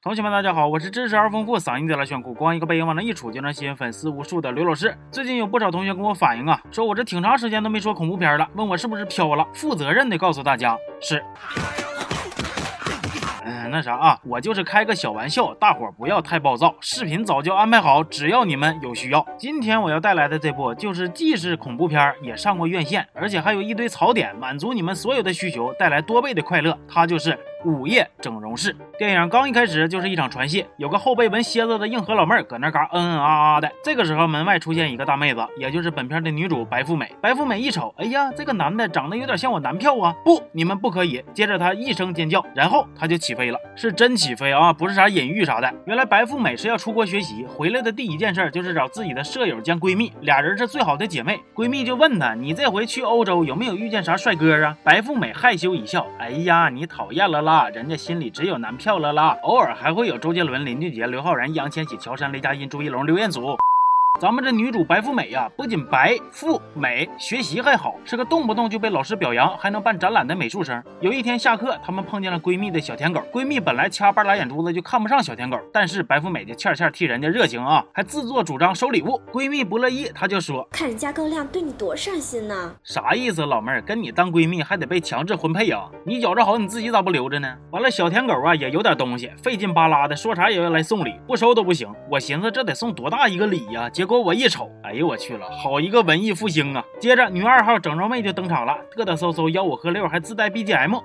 同学们，大家好，我是知识而丰富、嗓音贼拉炫酷、光一个背影往那一杵就能吸引粉丝无数的刘老师。最近有不少同学跟我反映啊，说我这挺长时间都没说恐怖片了，问我是不是飘了。负责任的告诉大家，是。嗯，那啥啊，我就是开个小玩笑，大伙儿不要太暴躁。视频早就安排好，只要你们有需要。今天我要带来的这部，就是既是恐怖片，也上过院线，而且还有一堆槽点，满足你们所有的需求，带来多倍的快乐。它就是。午夜整容室电影刚一开始就是一场传戏，有个后背纹蝎子的硬核老妹儿搁那嘎嗯嗯啊啊的。这个时候门外出现一个大妹子，也就是本片的女主白富美。白富美一瞅，哎呀，这个男的长得有点像我男票啊！不，你们不可以。接着她一声尖叫，然后她就起飞了，是真起飞啊，不是啥隐喻啥的。原来白富美是要出国学习，回来的第一件事就是找自己的舍友兼闺蜜，俩人是最好的姐妹。闺蜜就问她，你这回去欧洲有没有遇见啥帅哥啊？白富美害羞一笑，哎呀，你讨厌了。啦，人家心里只有男票了啦，偶尔还会有周杰伦、林俊杰、刘昊然、易烊千玺、乔杉、雷佳音、朱一龙、刘彦祖。咱们这女主白富美呀，不仅白富美，学习还好，是个动不动就被老师表扬，还能办展览的美术生。有一天下课，她们碰见了闺蜜的小舔狗。闺蜜本来掐半拉眼珠子就看不上小舔狗，但是白富美就欠欠替人家热情啊，还自作主张收礼物。闺蜜不乐意，她就说：“看人家够亮，对你多上心呢。”啥意思？老妹儿跟你当闺蜜还得被强制婚配啊？你觉着好，你自己咋不留着呢？完了，小舔狗啊也有点东西，费劲巴拉的，说啥也要来送礼，不收都不行。我寻思这得送多大一个礼呀？结果我一瞅。哎呦我去了，好一个文艺复兴啊！接着女二号整容妹就登场了，嘚嘚嗖嗖吆五喝六，还自带 BGM。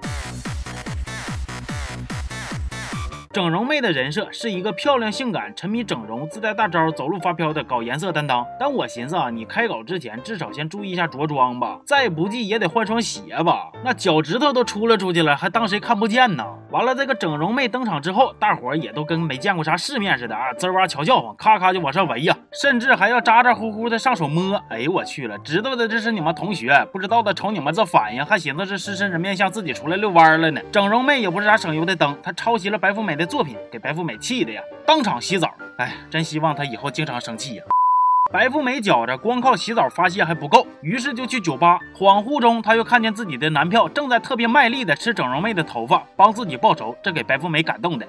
整容妹的人设是一个漂亮、性感、沉迷整容、自带大招、走路发飘的搞颜色担当。但我寻思啊，你开搞之前至少先注意一下着装吧，再不济也得换双鞋吧。那脚趾头都出了出去了，还当谁看不见呢？完了，这个整容妹登场之后，大伙儿也都跟没见过啥世面似的啊，滋哇瞧笑话，咔咔就往上围呀，甚至还要咋咋呼呼的上手摸。哎呦我去了，知道的这是你们同学，不知道的瞅你们这反应，还寻思是狮身人面像自己出来遛弯了呢。整容妹也不是啥省油的灯，她抄袭了白富美的。作品给白富美气的呀，当场洗澡。哎，真希望她以后经常生气呀。白富美觉着光靠洗澡发泄还不够，于是就去酒吧。恍惚中，她又看见自己的男票正在特别卖力的吃整容妹的头发，帮自己报仇。这给白富美感动的。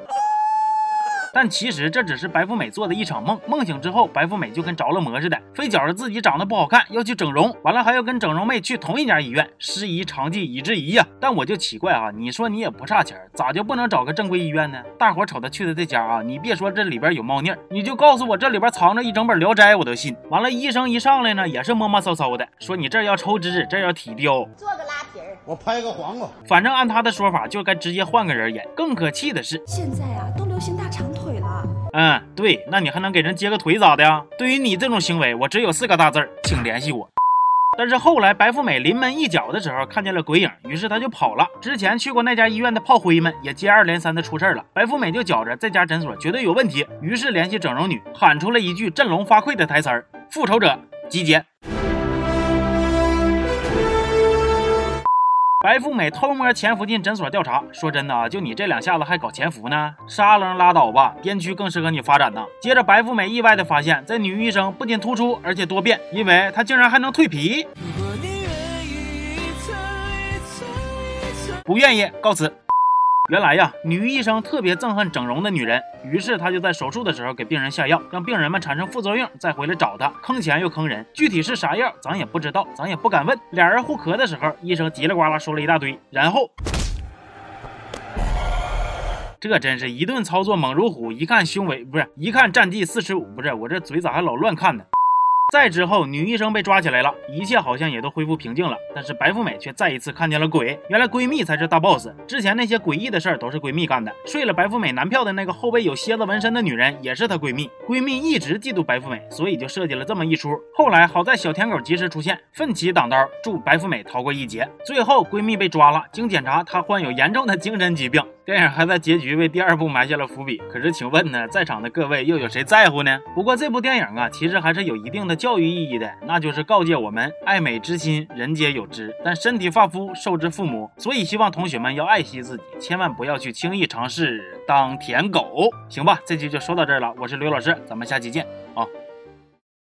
但其实这只是白富美做的一场梦。梦醒之后，白富美就跟着了魔似的，非觉着自己长得不好看，要去整容。完了还要跟整容妹去同一家医院，师夷长技以制夷呀。但我就奇怪啊，你说你也不差钱，咋就不能找个正规医院呢？大伙瞅他去的这家啊，你别说这里边有猫腻，你就告诉我这里边藏着一整本聊斋，我都信。完了，医生一上来呢，也是摸摸骚骚的，说你这要抽脂，这要体雕，做个拉皮儿，我拍个黄瓜。反正按他的说法，就该直接换个人演。更可气的是，现在啊。嗯，对，那你还能给人接个腿咋的呀？对于你这种行为，我只有四个大字儿，请联系我。但是后来白富美临门一脚的时候，看见了鬼影，于是她就跑了。之前去过那家医院的炮灰们也接二连三的出事儿了。白富美就觉着这家诊所绝对有问题，于是联系整容女，喊出了一句振聋发聩的台词儿：“复仇者集结。”白富美偷摸潜伏进诊所调查，说真的啊，就你这两下子还搞潜伏呢？沙楞拉倒吧，边区更适合你发展呢。接着，白富美意外的发现，这女医生不仅突出，而且多变，因为她竟然还能蜕皮。不愿意，告辞。原来呀，女医生特别憎恨整容的女人，于是她就在手术的时候给病人下药，让病人们产生副作用，再回来找她，坑钱又坑人。具体是啥药，咱也不知道，咱也不敢问。俩人互磕的时候，医生叽里呱啦说了一大堆，然后这真是一顿操作猛如虎，一看胸围不是，一看战绩四十五，不是我这嘴咋还老乱看呢？再之后，女医生被抓起来了，一切好像也都恢复平静了。但是白富美却再一次看见了鬼，原来闺蜜才是大 boss。之前那些诡异的事儿都是闺蜜干的。睡了白富美男票的那个后背有蝎子纹身的女人也是她闺蜜。闺蜜一直嫉妒白富美，所以就设计了这么一出。后来好在小舔狗及时出现，奋起挡刀，助白富美逃过一劫。最后闺蜜被抓了，经检查她患有严重的精神疾病。电影还在结局为第二部埋下了伏笔。可是请问呢，在场的各位又有谁在乎呢？不过这部电影啊，其实还是有一定的。教育意义的，那就是告诫我们：爱美之心，人皆有之，但身体发肤，受之父母。所以希望同学们要爱惜自己，千万不要去轻易尝试当舔狗，行吧？这期就说到这儿了，我是刘老师，咱们下期见啊。